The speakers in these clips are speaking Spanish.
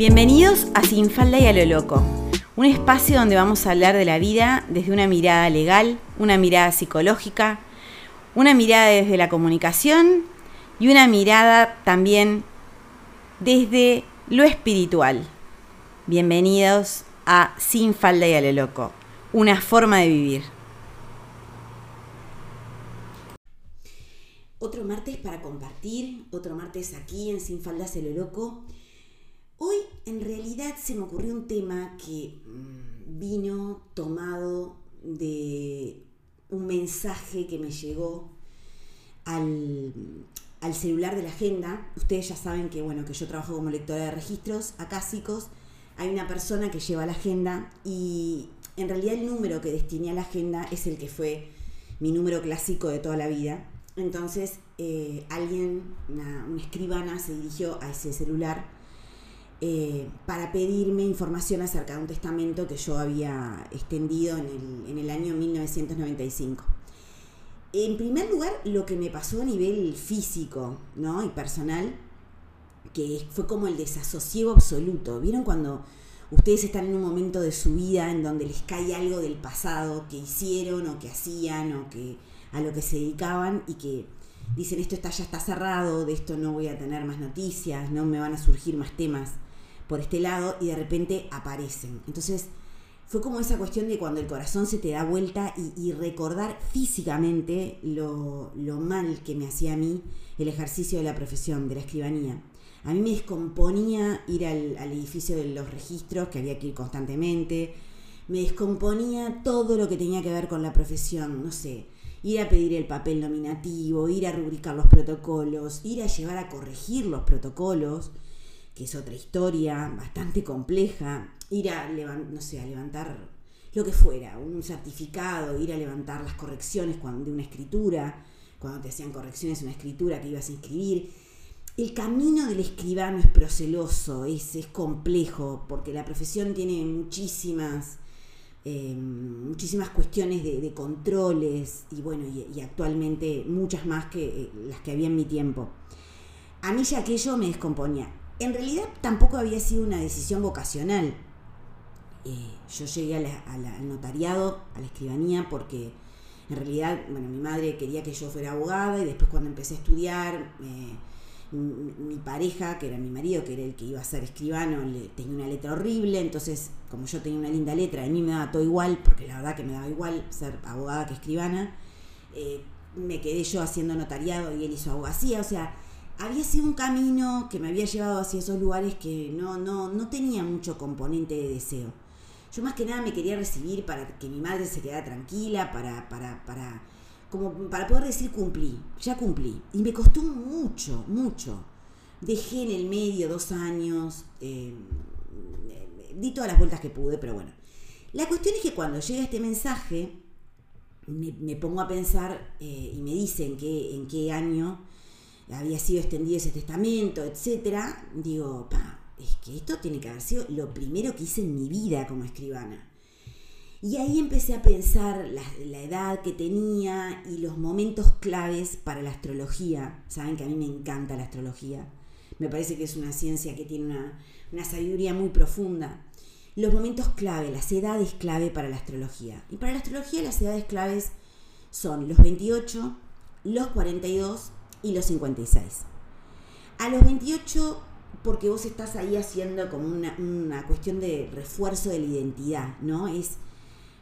Bienvenidos a Sin Falda y a lo Loco, un espacio donde vamos a hablar de la vida desde una mirada legal, una mirada psicológica, una mirada desde la comunicación y una mirada también desde lo espiritual. Bienvenidos a Sin Falda y a lo Loco, una forma de vivir. Otro martes para compartir, otro martes aquí en Sin Faldas y a lo Loco. Hoy en realidad se me ocurrió un tema que mm, vino tomado de un mensaje que me llegó al, celular de la agenda. Ustedes ya saben que, bueno, que yo trabajo como lectora de registros acásicos. Hay una persona que lleva la agenda y en realidad el número que destiné a la agenda es el que fue mi número clásico de toda la vida. Entonces eh, alguien, una escribana, se dirigió a ese celular eh, para pedirme información acerca de un testamento que yo había extendido en el, año 1995. En primer lugar, lo que me pasó a nivel físico ¿no? y personal, que fue como el desasosiego absoluto. ¿Vieron cuando ustedes están en un momento de su vida en donde les cae algo del pasado que hicieron o que hacían o que a lo que se dedicaban y que dicen esto está, ya está cerrado, de esto no voy a tener más noticias, no me van a surgir más temas por este lado y de repente aparecen. Entonces fue como esa cuestión de cuando el corazón se te da vuelta y, recordar físicamente lo, mal que me hacía a mí el ejercicio de la profesión, de la escribanía. A mí me descomponía ir al, al edificio de los registros, que había que ir constantemente. Me descomponía todo lo que tenía que ver con la profesión, no sé, ir a pedir el papel nominativo, ir a rubricar los protocolos, ir a llevar a corregir los protocolos que es otra historia bastante compleja, ir a, no sé, a levantar lo que fuera, un certificado, ir a levantar las correcciones de una escritura, cuando te hacían correcciones una escritura que ibas a inscribir. El camino del escribano es proceloso, es, es complejo, porque la profesión tiene muchísimas, eh, muchísimas cuestiones de, controles y bueno, y, actualmente muchas más que eh, las que había en mi tiempo. A mí ya aquello me descomponía en realidad tampoco había sido una decisión vocacional. Eh, yo llegué al notariado, a la escribanía, porque en realidad, bueno, mi madre quería que yo fuera abogada y después cuando empecé a estudiar, eh, mi, pareja, que era mi marido, que era el que iba a ser escribano, le, tenía una letra horrible, entonces como yo tenía una linda letra, a mí me daba todo igual, porque la verdad que me daba igual ser abogada que escribana, eh, me quedé yo haciendo notariado y él hizo abogacía, o sea, había sido un camino que me había llevado hacia esos lugares que no, no, no tenía mucho componente de deseo. Yo más que nada me quería recibir para que mi madre se quedara tranquila, para, para, para, como para poder decir cumplí, ya cumplí. Y me costó mucho, mucho. Dejé en el medio dos años, eh, di todas las vueltas que pude, pero bueno. La cuestión es que cuando llega este mensaje, me, pongo a pensar eh, y me dicen que en qué año había sido extendido ese testamento, etcétera, digo, pa, es que esto tiene que haber sido lo primero que hice en mi vida como escribana. Y ahí empecé a pensar la, edad que tenía y los momentos claves para la astrología. Saben que a mí me encanta la astrología. Me parece que es una ciencia que tiene una, una sabiduría muy profunda. Los momentos clave, las edades clave para la astrología. Y para la astrología las edades claves son los 28, los 42 y los 56. A los 28, porque vos estás ahí haciendo como una, cuestión de refuerzo de la identidad, ¿no? Es,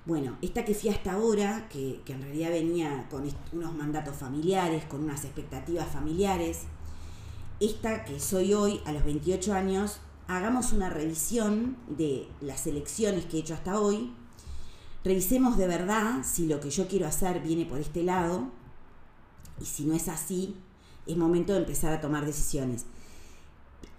bueno, esta que fui hasta ahora, que, que en realidad venía con unos mandatos familiares, con unas expectativas familiares, esta que soy hoy, a los 28 años, hagamos una revisión de las elecciones que he hecho hasta hoy, revisemos de verdad si lo que yo quiero hacer viene por este lado, y si no es así, es momento de empezar a tomar decisiones.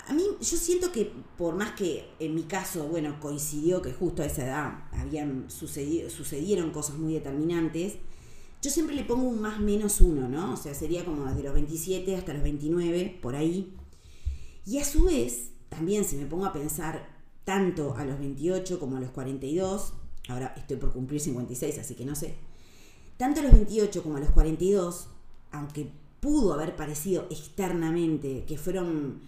A mí, yo siento que por más que en mi caso, bueno, coincidió que justo a esa edad habían sucedido, sucedieron cosas muy determinantes, yo siempre le pongo un más menos uno, ¿no? O sea, sería como desde los 27 hasta los 29, por ahí. Y a su vez, también si me pongo a pensar tanto a los 28 como a los 42, ahora estoy por cumplir 56, así que no sé, tanto a los 28 como a los 42, aunque pudo haber parecido externamente, que fueron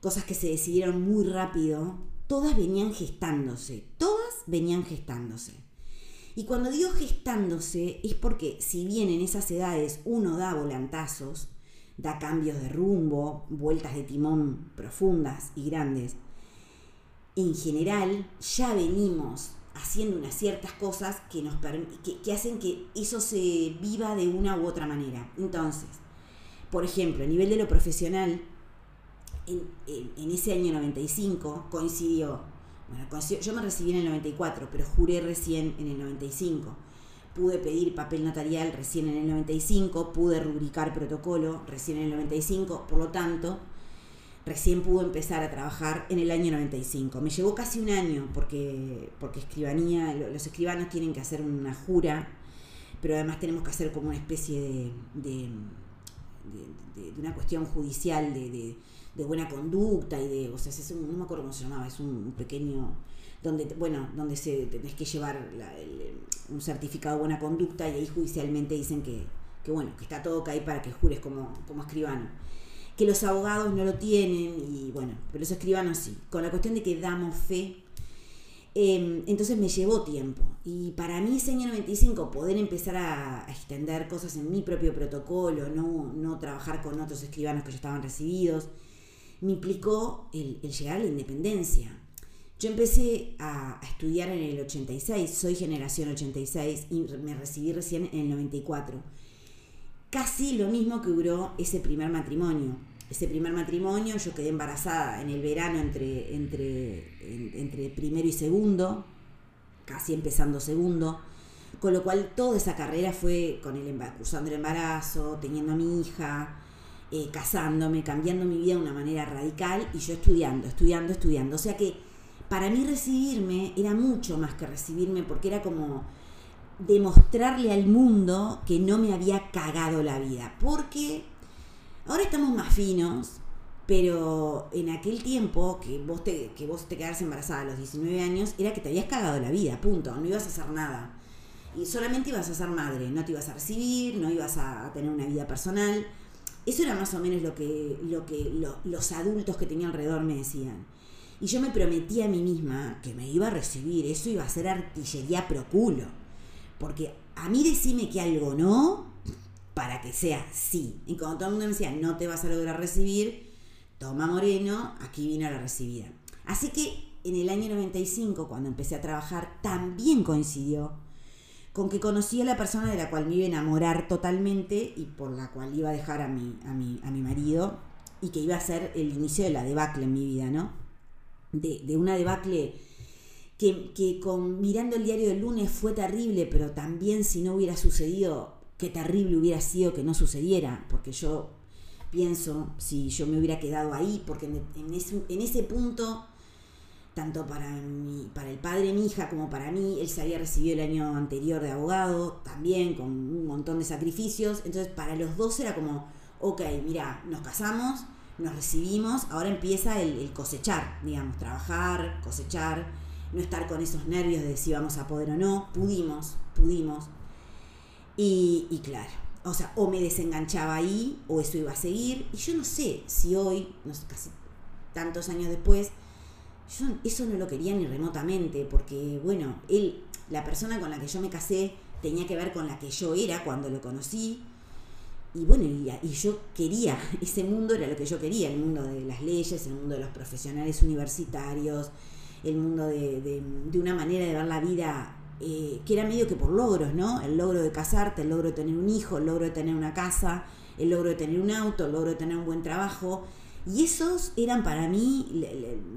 cosas que se decidieron muy rápido, todas venían gestándose, todas venían gestándose. Y cuando digo gestándose es porque si bien en esas edades uno da volantazos, da cambios de rumbo, vueltas de timón profundas y grandes, en general ya venimos haciendo unas ciertas cosas que, nos que, hacen que eso se viva de una u otra manera. Entonces, por ejemplo, a nivel de lo profesional, en, en ese año 95 coincidió bueno, yo me recibí en el 94, pero juré recién en el 95. Pude pedir papel notarial recién en el 95, pude rubricar protocolo recién en el 95, por lo tanto, recién pude empezar a trabajar en el año 95. Me llevó casi un año porque, porque escribanía, los escribanos tienen que hacer una jura, pero además tenemos que hacer como una especie de, una cuestión judicial de de buena conducta y de, o sea, es un, no me acuerdo cómo se llamaba, es un pequeño, donde, bueno, donde se tenés que llevar un certificado de buena conducta y ahí judicialmente dicen que, que bueno, que está todo caído para que jures como, como escribano. Que los abogados no lo tienen y bueno, pero los escribanos sí. Con la cuestión de que damos fe, em, entonces me llevó tiempo. Y para mí ese año 95 poder empezar a, extender cosas en mi propio protocolo, no, no trabajar con otros escribanos que ya estaban recibidos, me implicó el, llegar a la independencia. Yo empecé a, estudiar en el 86, soy generación 86 y me recibí recién en el 94. Casi lo mismo que duró ese primer matrimonio. Ese primer matrimonio yo quedé embarazada en el verano entre, entre, entre primero y segundo, casi empezando segundo, con lo cual toda esa carrera fue con el, cursando el embarazo, teniendo a mi hija, eh, casándome, cambiando mi vida de una manera radical y yo estudiando, estudiando, estudiando. O sea que para mí recibirme era mucho más que recibirme porque era como demostrarle al mundo que no me había cagado la vida. Porque ahora estamos más finos, pero en aquel tiempo que vos te, que vos te quedarse embarazada a los 19 años, era que te habías cagado la vida, punto. No ibas a hacer nada. Y solamente ibas a ser madre, no te ibas a recibir, no ibas a tener una vida personal. Eso era más o menos lo que, lo que los adultos que tenía alrededor me decían. Y yo me prometí a mí misma que me iba a recibir, eso iba a ser artillería pro culo. Porque a mí decime que algo no, para que sea sí. Y cuando todo el mundo me decía, no te vas a lograr recibir, toma Moreno, aquí vino la recibida. Así que en el año 95, cuando empecé a trabajar, también coincidió con que conocí a la persona de la cual me iba a enamorar totalmente y por la cual iba a dejar a mi, a mi, a mi marido y que iba a ser el inicio de la debacle en mi vida, ¿no? De, de una debacle que, que, con mirando el diario del lunes fue terrible, pero también si no hubiera sucedido, qué terrible hubiera sido que no sucediera, porque yo pienso si yo me hubiera quedado ahí, porque en ese, en ese punto tanto para, mi, para el padre mi hija como para mí. Él se había recibido el año anterior de abogado, también con un montón de sacrificios. Entonces, para los dos era como, ok, mira, nos casamos, nos recibimos, ahora empieza el, cosechar, digamos, trabajar, cosechar, no estar con esos nervios de si vamos a poder o no. Pudimos, pudimos. Y, y claro, o sea, o me desenganchaba ahí, o eso iba a seguir. Y yo no sé si hoy, no sé, casi tantos años después, yo eso no lo quería ni remotamente, porque, bueno, él, la persona con la que yo me casé, tenía que ver con la que yo era cuando lo conocí. Y bueno, y, yo quería, ese mundo era lo que yo quería, el mundo de las leyes, el mundo de los profesionales universitarios, el mundo de, una manera de ver la vida eh, que era medio que por logros, ¿no? El logro de casarte, el logro de tener un hijo, el logro de tener una casa, el logro de tener un auto, el logro de tener un buen trabajo. Y esos eran para mí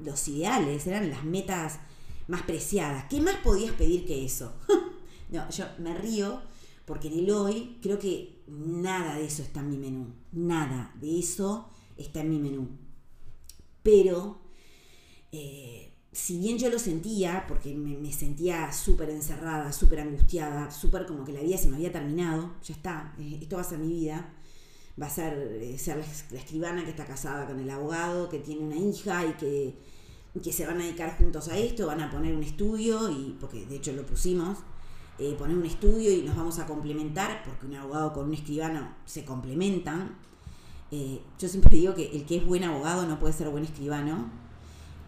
los ideales, eran las metas más preciadas. ¿Qué más podías pedir que eso? no, yo me río porque en el hoy creo que nada de eso está en mi menú. Nada de eso está en mi menú. Pero, eh, si bien yo lo sentía, porque me, sentía súper encerrada, súper angustiada, súper como que la vida se me había terminado, ya está, eh, esto va a ser mi vida va a ser, eh, ser la, escribana que está casada con el abogado, que tiene una hija y que, que, se van a dedicar juntos a esto, van a poner un estudio, y porque de hecho lo pusimos, eh, poner un estudio y nos vamos a complementar, porque un abogado con un escribano se complementan. Eh, yo siempre digo que el que es buen abogado no puede ser buen escribano.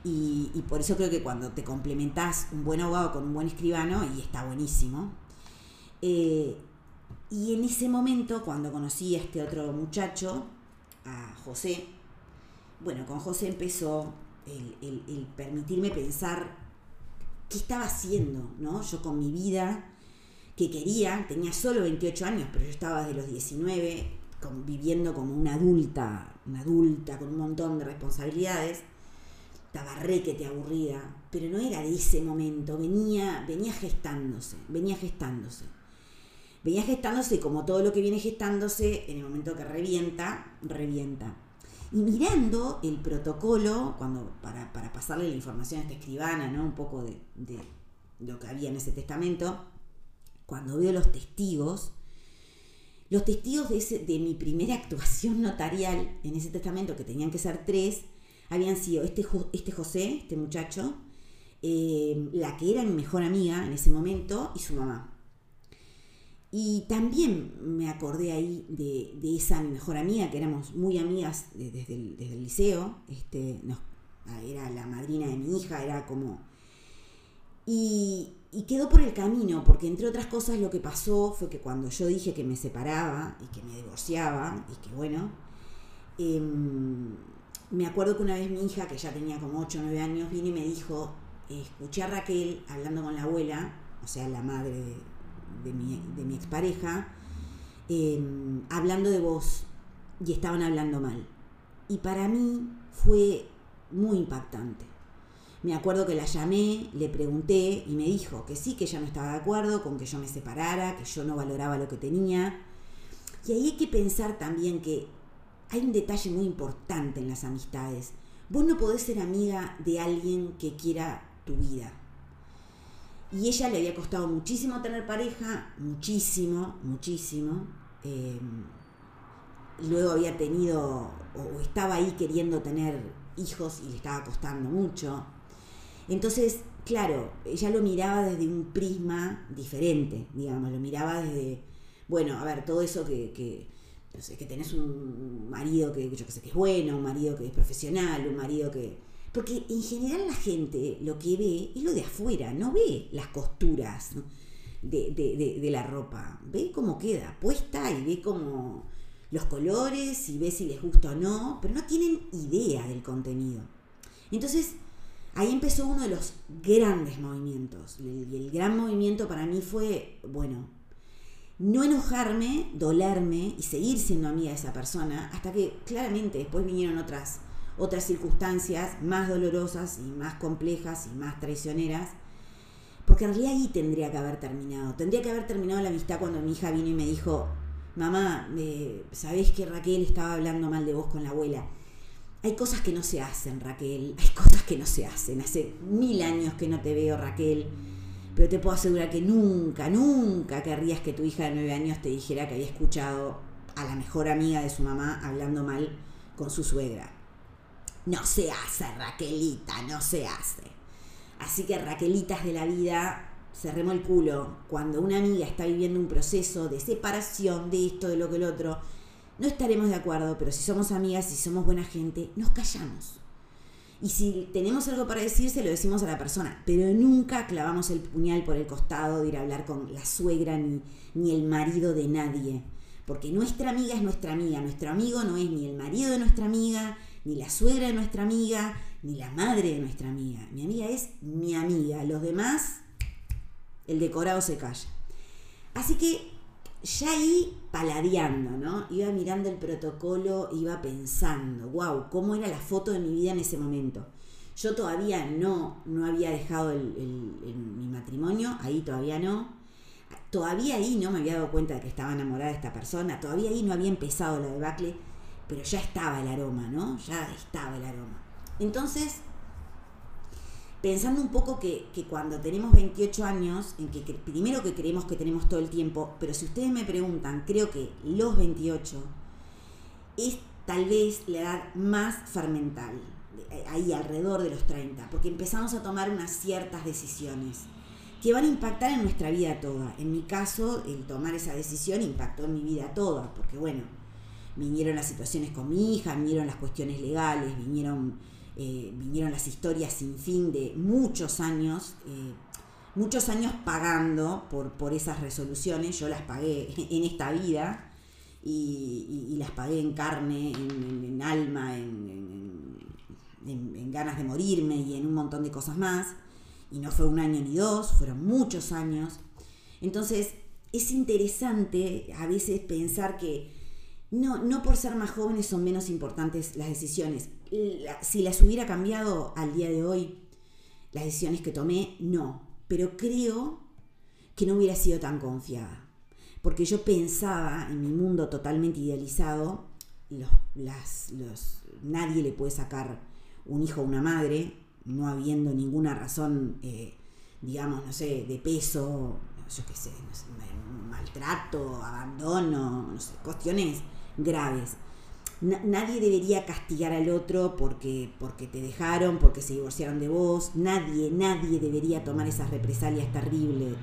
Y, por eso creo que cuando te complementás un buen abogado con un buen escribano, y está buenísimo. Eh, y en ese momento, cuando conocí a este otro muchacho, a José, bueno, con José empezó el, permitirme pensar qué estaba haciendo, ¿no? Yo con mi vida, que quería, tenía solo 28 años, pero yo estaba desde los 19 viviendo como una adulta, una adulta con un montón de responsabilidades estaba te aburrida, pero no era de ese momento, venía, venía gestándose, venía gestándose. Venía gestándose como todo lo que viene gestándose, en el momento que revienta, revienta. Y mirando el protocolo, cuando, para, pasarle la información a esta escribana, ¿no? un poco de, lo que había en ese testamento, cuando veo los testigos, los testigos de, de mi primera actuación notarial en ese testamento, que tenían que ser tres, habían sido este, este José, este muchacho, eh, la que era mi mejor amiga en ese momento y su mamá. Y también me acordé ahí de, esa mi mejor amiga, que éramos muy amigas desde, el, liceo, este, era la madrina de mi hija, era como... Y, quedó por el camino, porque entre otras cosas lo que pasó fue que cuando yo dije que me separaba y que me divorciaba, y que bueno, em, me acuerdo que una vez mi hija, que ya tenía como 8 o 9 años, vino y me dijo, escuché a Raquel hablando con la abuela, o sea, la madre de, mi, expareja, em, hablando de vos y estaban hablando mal. Y para mí fue muy impactante. Me acuerdo que la llamé, le pregunté y me dijo que sí, que ella no estaba de acuerdo con que yo me separara, que yo no valoraba lo que tenía. Y ahí hay que pensar también que hay un detalle muy importante en las amistades. Vos no podés ser amiga de alguien que quiera tu vida. Y ella le había costado muchísimo tener pareja, muchísimo, muchísimo. Em, luego había tenido, o estaba ahí queriendo tener hijos y le estaba costando mucho. Entonces, claro, ella lo miraba desde un prisma diferente, digamos, lo miraba desde, bueno, a ver, todo eso que sé, que tenés un marido que yo que es bueno, un marido que es profesional, un marido que... Porque en general la gente lo que ve es lo de afuera, no ve las costuras de, la ropa, ve cómo queda puesta y ve cómo los colores y ve si les gusta o no, pero no tienen idea del contenido. Entonces, ahí empezó uno de los grandes movimientos. Y el gran movimiento para mí fue, bueno, no enojarme, dolerme y seguir siendo amiga de esa persona, hasta que claramente después vinieron otras, otras circunstancias más dolorosas y más complejas y más traicioneras, porque en realidad ahí tendría que haber terminado. Tendría que haber terminado la amistad cuando mi hija vino y me dijo, mamá, eh, ¿sabés que Raquel estaba hablando mal de vos con la abuela? Hay cosas que no se hacen, Raquel, hay cosas que no se hacen. Hace mil años que no te veo, Raquel pero te puedo asegurar que nunca, nunca querrías que tu hija de nueve años te dijera que había escuchado a la mejor amiga de su mamá hablando mal con su suegra. No se hace, Raquelita, no se hace. Así que Raquelitas de la vida, cerremos el culo. Cuando una amiga está viviendo un proceso de separación de esto, de lo que el otro, no estaremos de acuerdo, pero si somos amigas, si somos buena gente, nos callamos. Y si tenemos algo para decir, se lo decimos a la persona, pero nunca clavamos el puñal por el costado de ir a hablar con la suegra ni, ni el marido de nadie. Porque nuestra amiga es nuestra amiga, nuestro amigo no es ni el marido de nuestra amiga, ni la suegra de nuestra amiga, ni la madre de nuestra amiga. Mi amiga es mi amiga. Los demás, el decorado se calla. Así que ya ahí paladeando, ¿no? Iba mirando el protocolo, iba pensando, wow, cómo era la foto de mi vida en ese momento. Yo todavía no, no había dejado mi matrimonio, ahí todavía no. Todavía ahí no me había dado cuenta de que estaba enamorada de esta persona, todavía ahí no había empezado la debacle, pero ya estaba el aroma, ¿no? Ya estaba el aroma. Entonces, pensando un poco que, cuando tenemos 28 años, en que, primero que creemos que tenemos todo el tiempo, pero si ustedes me preguntan, creo que los 28 es tal vez la edad más fermental, ahí alrededor de los 30, porque empezamos a tomar unas ciertas decisiones que van a impactar en nuestra vida toda. En mi caso, el tomar esa decisión impactó en mi vida toda, porque bueno, vinieron las situaciones con mi hija, vinieron las cuestiones legales, vinieron eh, vinieron las historias sin fin de muchos años, eh, muchos años pagando por, por esas resoluciones, yo las pagué en esta vida y, las pagué en carne, en, alma, en, en ganas de morirme y en un montón de cosas más, y no fue un año ni dos, fueron muchos años. Entonces, es interesante a veces pensar que no, no por ser más jóvenes son menos importantes las decisiones. Si las hubiera cambiado al día de hoy, las decisiones que tomé, no. Pero creo que no hubiera sido tan confiada. Porque yo pensaba en mi mundo totalmente idealizado, los, las, los, nadie le puede sacar un hijo a una madre, no habiendo ninguna razón, eh, digamos, no sé, de peso, yo qué sé, maltrato, abandono, no sé, cuestiones graves. Nadie debería castigar al otro porque, porque te dejaron, porque se divorciaron de vos. Nadie, nadie debería tomar esas represalias terribles.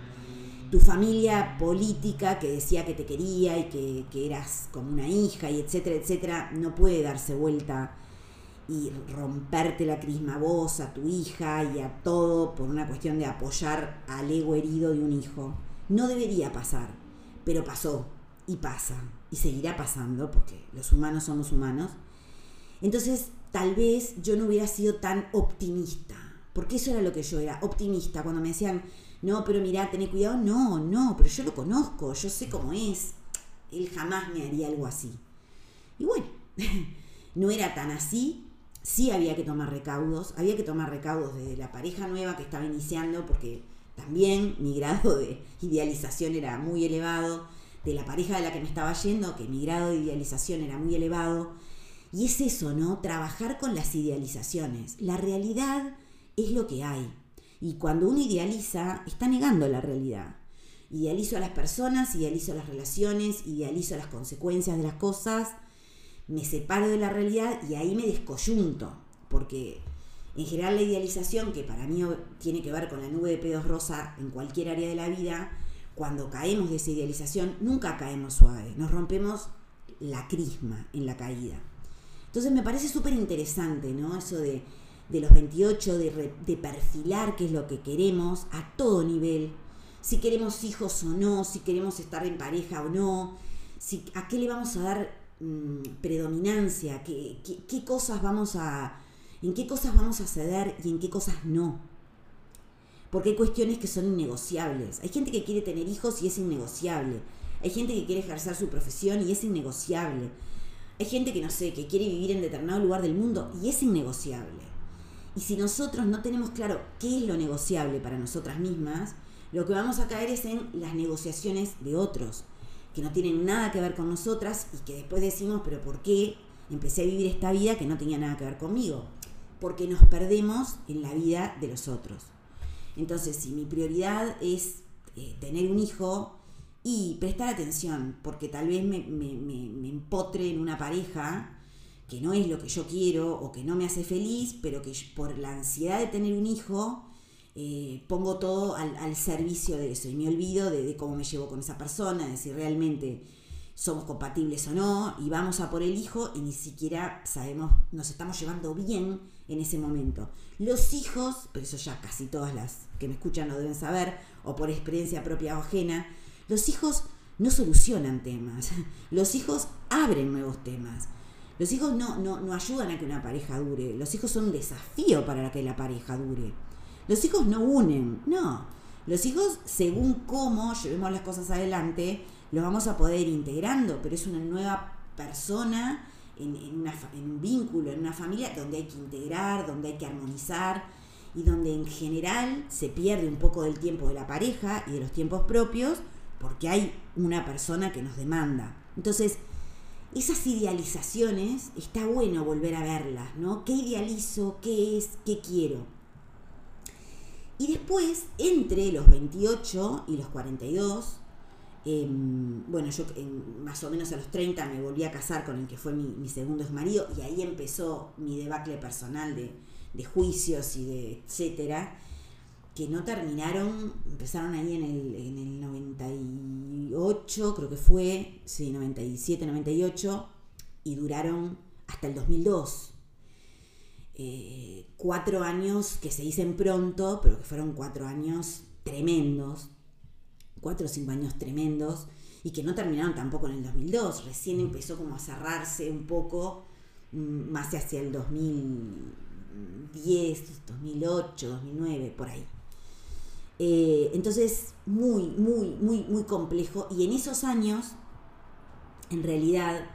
Tu familia política que decía que te quería y que, que eras como una hija y etcétera, etcétera, no puede darse vuelta y romperte la crisma a vos, a tu hija y a todo por una cuestión de apoyar al ego herido de un hijo. No debería pasar, pero pasó y pasa y seguirá pasando porque los humanos somos humanos. Entonces, tal vez yo no hubiera sido tan optimista, porque eso era lo que yo era, optimista, cuando me decían, no, pero mira, tené cuidado, no, no, pero yo lo conozco, yo sé cómo es, él jamás me haría algo así. Y bueno, no era tan así, sí había que tomar recaudos, había que tomar recaudos de la pareja nueva que estaba iniciando, porque también mi grado de idealización era muy elevado, de la pareja de la que me estaba yendo, que mi grado de idealización era muy elevado. Y es eso, ¿no? Trabajar con las idealizaciones. La realidad es lo que hay. Y cuando uno idealiza, está negando la realidad. Idealizo a las personas, idealizo las relaciones, idealizo las consecuencias de las cosas me separo de la realidad y ahí me descoyunto, porque en general la idealización, que para mí tiene que ver con la nube de pedos rosa en cualquier área de la vida, cuando caemos de esa idealización, nunca caemos suave, nos rompemos la crisma en la caída. Entonces me parece súper interesante, ¿no? Eso de, los 28, de, de perfilar qué es lo que queremos a todo nivel, si queremos hijos o no, si queremos estar en pareja o no, a qué le vamos a dar Mm, predominancia, qué, cosas vamos a, en qué cosas vamos a ceder y en qué cosas no. Porque hay cuestiones que son innegociables. Hay gente que quiere tener hijos y es innegociable. Hay gente que quiere ejercer su profesión y es innegociable. Hay gente que no sé, que quiere vivir en determinado lugar del mundo y es innegociable. Y si nosotros no tenemos claro qué es lo negociable para nosotras mismas, lo que vamos a caer es en las negociaciones de otros que no tienen nada que ver con nosotras y que después decimos, pero ¿por qué empecé a vivir esta vida que no tenía nada que ver conmigo? Porque nos perdemos en la vida de los otros. Entonces, si mi prioridad es eh, tener un hijo y prestar atención, porque tal vez me, me empotre en una pareja que no es lo que yo quiero o que no me hace feliz, pero que por la ansiedad de tener un hijo eh, pongo todo al, servicio de eso y me olvido de, cómo me llevo con esa persona, de si realmente somos compatibles o no, y vamos a por el hijo y ni siquiera sabemos, nos estamos llevando bien en ese momento. Los hijos, pero eso ya casi todas las que me escuchan lo deben saber, o por experiencia propia o ajena, los hijos no solucionan temas, los hijos abren nuevos temas. Los hijos no, no, no ayudan a que una pareja dure, los hijos son un desafío para que la pareja dure. Los hijos no unen, no. Los hijos, según cómo llevemos las cosas adelante, los vamos a poder ir integrando, pero es una nueva persona en, un vínculo, en una familia donde hay que integrar, donde hay que armonizar y donde en general se pierde un poco del tiempo de la pareja y de los tiempos propios porque hay una persona que nos demanda. Entonces, esas idealizaciones está bueno volver a verlas, ¿no? ¿Qué idealizo? ¿Qué es? ¿Qué quiero? Y después, entre los 28 y los 42, em, bueno, yo más o menos a los 30 me volví a casar con el que fue mi, segundo ex marido y ahí empezó mi debacle personal de, juicios y de etcétera, que no terminaron, empezaron ahí en el, en el 98, creo que fue, sí, 97, 98, y duraron hasta el 2002. Eh, cuatro años que se dicen pronto, pero que fueron cuatro años tremendos, cuatro o cinco años tremendos, y que no terminaron tampoco en el 2002, recién empezó como a cerrarse un poco mm, más hacia el 2010, 2008, 2009, por ahí. Eh, entonces, muy, muy, muy, muy complejo. Y en esos años, en realidad,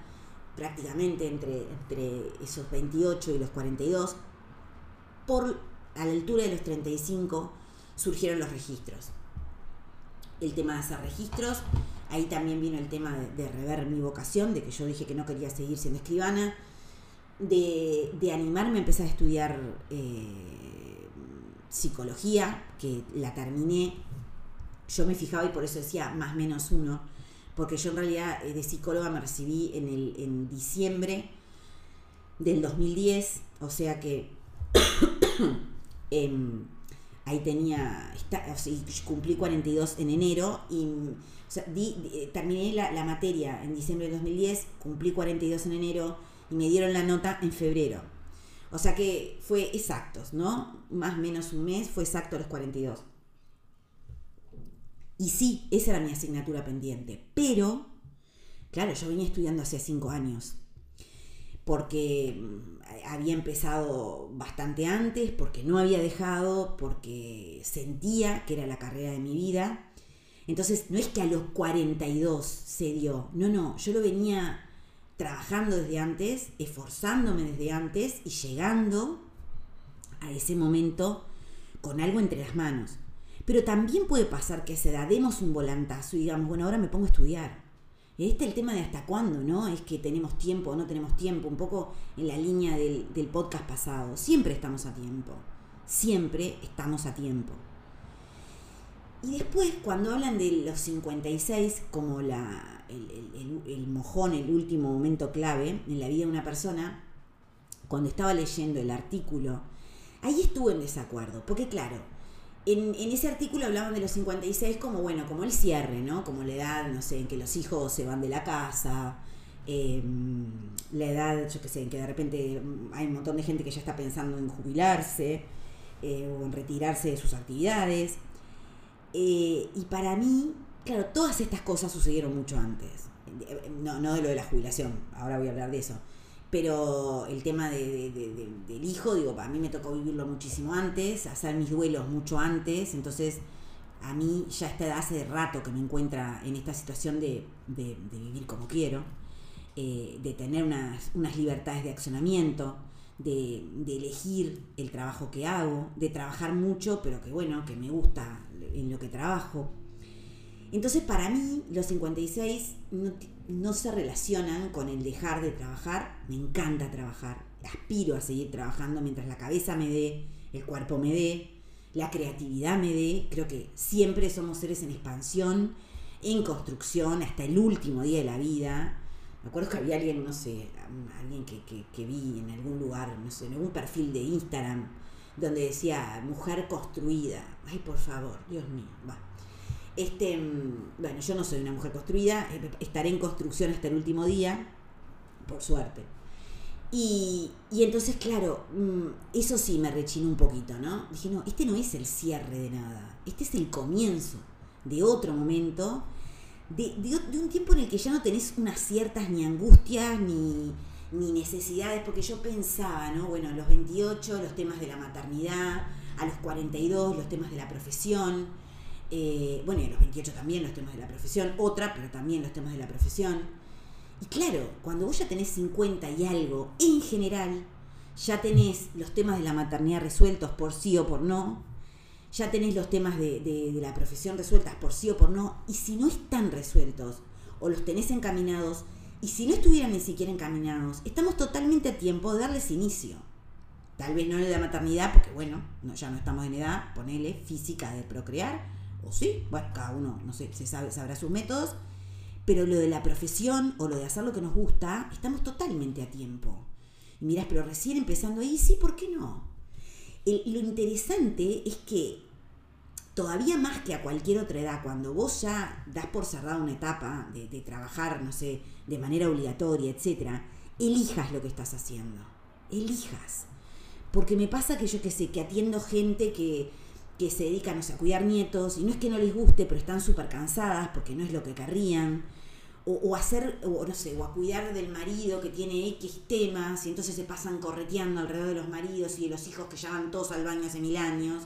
prácticamente entre, entre esos 28 y los 42, por a la altura de los 35 surgieron los registros. El tema de hacer registros, ahí también vino el tema de, rever mi vocación, de que yo dije que no quería seguir siendo escribana, de, animarme a empezar a estudiar eh, psicología, que la terminé, yo me fijaba y por eso decía más menos uno, porque yo en realidad eh, de psicóloga me recibí en, el, en diciembre del 2010, o sea que em, ahí tenía, cumplí 42 en enero y eh, terminé la, la, materia en diciembre del 2010, cumplí 42 en enero y me dieron la nota en febrero. O sea que fue exactos, ¿no? Más o menos un mes, fue exacto los 42. Y sí, esa era mi asignatura pendiente. Pero, claro, yo venía estudiando hace cinco años. Porque mm, había empezado bastante antes, porque no había dejado, porque sentía que era la carrera de mi vida. Entonces, no es que a los 42 se dio. No, no, yo lo venía trabajando desde antes, esforzándome desde antes y llegando a ese momento con algo entre las manos. Pero también puede pasar que a esa edad demos un volantazo y digamos, bueno, ahora me pongo a estudiar. Este es el tema de hasta cuándo, ¿no? Es que tenemos tiempo o no tenemos tiempo, un poco en la línea del, podcast pasado. Siempre estamos a tiempo. Siempre estamos a tiempo. Y después, cuando hablan de los 56 como la, el, mojón, el último momento clave en la vida de una persona, cuando estaba leyendo el artículo, ahí estuve en desacuerdo, porque claro, en, ese artículo hablaban de los 56 como, bueno, como el cierre, ¿no? Como la edad, no sé, en que los hijos se van de la casa, em, la edad, yo qué sé, en que de repente hay un montón de gente que ya está pensando en jubilarse eh, o en retirarse de sus actividades. Eh, y para mí, Claro, todas estas cosas sucedieron mucho antes. No, no de lo de la jubilación, ahora voy a hablar de eso. Pero el tema de, del hijo, digo, a mí me tocó vivirlo muchísimo antes, hacer mis duelos mucho antes, entonces a mí ya está hace rato que me encuentra en esta situación de, vivir como quiero, eh, de tener unas, unas libertades de accionamiento, de, elegir el trabajo que hago, de trabajar mucho, pero que bueno, que me gusta en lo que trabajo. Entonces para mí los 56 no, se relacionan con el dejar de trabajar. Me encanta trabajar, aspiro a seguir trabajando mientras la cabeza me dé, el cuerpo me dé, la creatividad me dé. Creo que siempre somos seres en expansión, en construcción, hasta el último día de la vida. Me acuerdo que había alguien, no sé, alguien que, que vi en algún lugar, no sé, en algún perfil de Instagram, donde decía mujer construida. Ay, por favor, Dios mío, va este, mm, bueno, yo no soy una mujer construida, eh, estaré en construcción hasta el último día, por suerte. Y, entonces, claro, mm, eso sí me rechinó un poquito, ¿no? Dije, no, este no es el cierre de nada, este es el comienzo de otro momento, de, un tiempo en el que ya no tenés unas ciertas ni angustias ni, ni necesidades, porque yo pensaba, ¿no? Bueno, los 28 los temas de la maternidad, a los 42 los temas de la profesión, eh, bueno, y los 28 también los temas de la profesión, otra, pero también los temas de la profesión. Y claro, cuando vos ya tenés 50 y algo, en general, ya tenés los temas de la maternidad resueltos por sí o por no, ya tenés los temas de, de, la profesión resueltas por sí o por no, y si no están resueltos, o los tenés encaminados, y si no estuvieran ni siquiera encaminados, estamos totalmente a tiempo de darles inicio. Tal vez no en la maternidad, porque bueno, no, ya no estamos en edad, ponele física de procrear, o sí, bueno, cada uno, no sé, se sabe, sabrá sus métodos, pero lo de la profesión o lo de hacer lo que nos gusta, estamos totalmente a tiempo. Y mirás, pero recién empezando ahí, sí, ¿por qué no? lo interesante es que todavía más que a cualquier otra edad, cuando vos ya das por cerrada una etapa de, trabajar, no sé, de manera obligatoria, etc., elijas lo que estás haciendo. Elijas. porque me pasa que yo qué sé, que atiendo gente que, que se dedica, no sé, a cuidar nietos, y no es que no les guste, pero están súper cansadas porque no es lo que querrían. O, o, hacer, o no sé, o a cuidar del marido que tiene X temas, y entonces se pasan correteando alrededor de los maridos y de los hijos que ya van todos al baño hace mil años,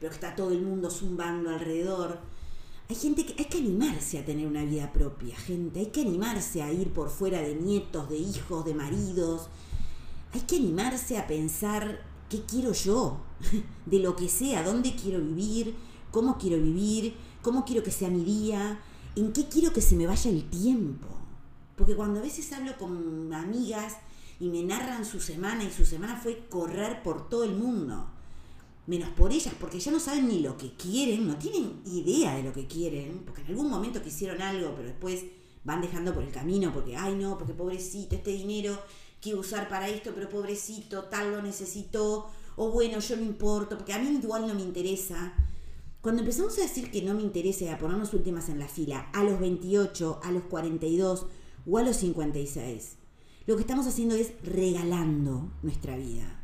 pero que está todo el mundo zumbando alrededor. Hay gente que hay que animarse a tener una vida propia, gente, hay que animarse a ir por fuera de nietos, de hijos, de maridos. Hay que animarse a pensar qué quiero yo, de lo que sea, dónde quiero vivir, cómo quiero vivir, cómo quiero que sea mi día, en qué quiero que se me vaya el tiempo. Porque cuando a veces hablo con amigas y me narran su semana y su semana fue correr por todo el mundo, menos por ellas, porque ya no saben ni lo que quieren, no tienen idea de lo que quieren, porque en algún momento quisieron algo, pero después van dejando por el camino, porque, ay no, porque pobrecito, este dinero quiero usar para esto, pero pobrecito, tal lo necesito, o bueno, yo no importo, porque a mí igual no me interesa. Cuando empezamos a decir que no me interesa a ponernos últimas en la fila, a los 28, a los 42 o a los 56, lo que estamos haciendo es regalando nuestra vida.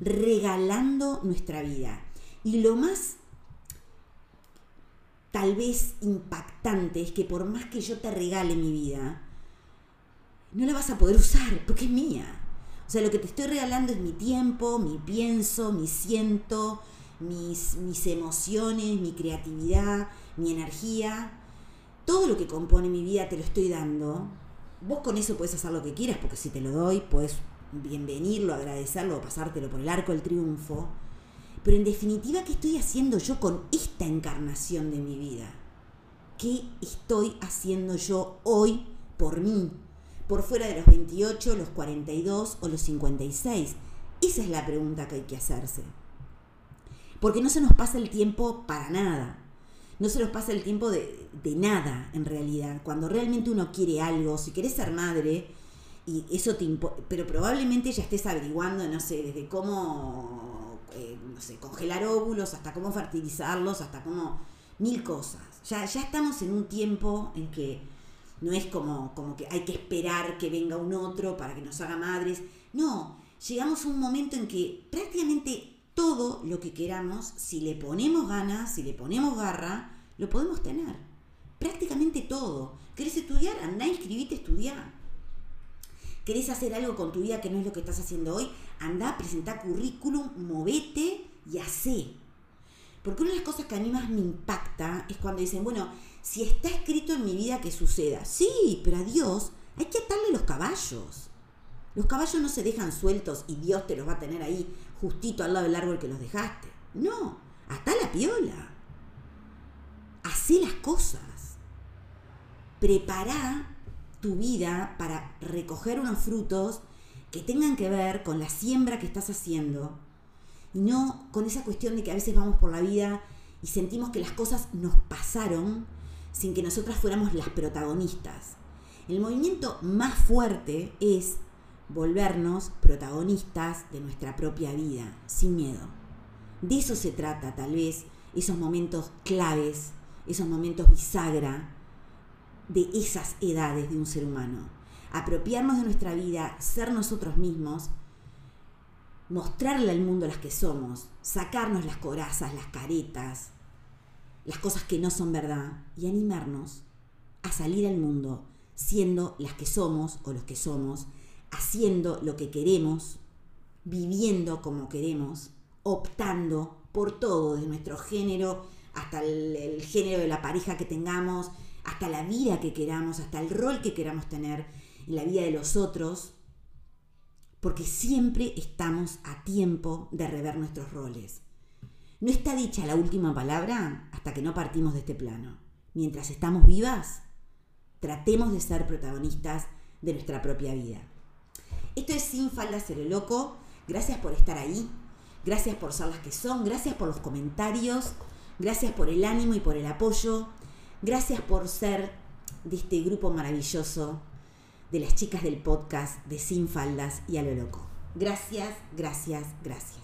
Regalando nuestra vida. Y lo más tal vez impactante es que por más que yo te regale mi vida, no la vas a poder usar porque es mía. O sea, lo que te estoy regalando es mi tiempo, mi pienso, mi siento, mis, mis emociones, mi creatividad, mi energía. Todo lo que compone mi vida te lo estoy dando. Vos con eso puedes hacer lo que quieras, porque si te lo doy, puedes bienvenirlo, agradecerlo o pasártelo por el arco del triunfo. Pero en definitiva, ¿qué estoy haciendo yo con esta encarnación de mi vida? ¿Qué estoy haciendo yo hoy por mí? Por fuera de los 28, los 42 o los 56? Esa es la pregunta que hay que hacerse. Porque no se nos pasa el tiempo para nada. No se nos pasa el tiempo de, de nada, en realidad. Cuando realmente uno quiere algo, si querés ser madre, y eso te pero probablemente ya estés averiguando, no sé, desde cómo, eh, no sé, congelar óvulos, hasta cómo fertilizarlos, hasta cómo mil cosas. Ya, ya estamos en un tiempo en que no es como, como que hay que esperar que venga un otro para que nos haga madres. No, llegamos a un momento en que prácticamente todo lo que queramos, si le ponemos ganas, si le ponemos garra, lo podemos tener. Prácticamente todo. ¿Querés estudiar? Andá, inscribite, estudiar. ¿Querés hacer algo con tu vida que no es lo que estás haciendo hoy? Andá, presentá currículum, movete y hacé. Porque una de las cosas que a mí más me impacta es cuando dicen, bueno, si está escrito en mi vida que suceda. Sí, pero a Dios hay que atarle los caballos. Los caballos no se dejan sueltos y Dios te los va a tener ahí justito al lado del árbol que los dejaste. No, hasta la piola. Hacé las cosas. Prepara tu vida para recoger unos frutos que tengan que ver con la siembra que estás haciendo y no con esa cuestión de que a veces vamos por la vida y sentimos que las cosas nos pasaron sin que nosotras fuéramos las protagonistas. El movimiento más fuerte es volvernos protagonistas de nuestra propia vida, sin miedo. De eso se trata tal vez esos momentos claves, esos momentos bisagra de esas edades de un ser humano. Apropiarnos de nuestra vida, ser nosotros mismos, mostrarle al mundo las que somos, sacarnos las corazas, las caretas, las cosas que no son verdad y animarnos a salir al mundo siendo las que somos o los que somos, haciendo lo que queremos, viviendo como queremos, optando por todo, de nuestro género hasta el, género de la pareja que tengamos, hasta la vida que queramos, hasta el rol que queramos tener en la vida de los otros, porque siempre estamos a tiempo de rever nuestros roles. No está dicha la última palabra hasta que no partimos de este plano. Mientras estamos vivas, tratemos de ser protagonistas de nuestra propia vida. Esto es Sin Falda Cero Loco. Gracias por estar ahí. Gracias por ser las que son. Gracias por los comentarios. Gracias por el ánimo y por el apoyo. Gracias por ser de este grupo maravilloso de las chicas del podcast de Sin Faldas y a lo Loco. Gracias, gracias, gracias.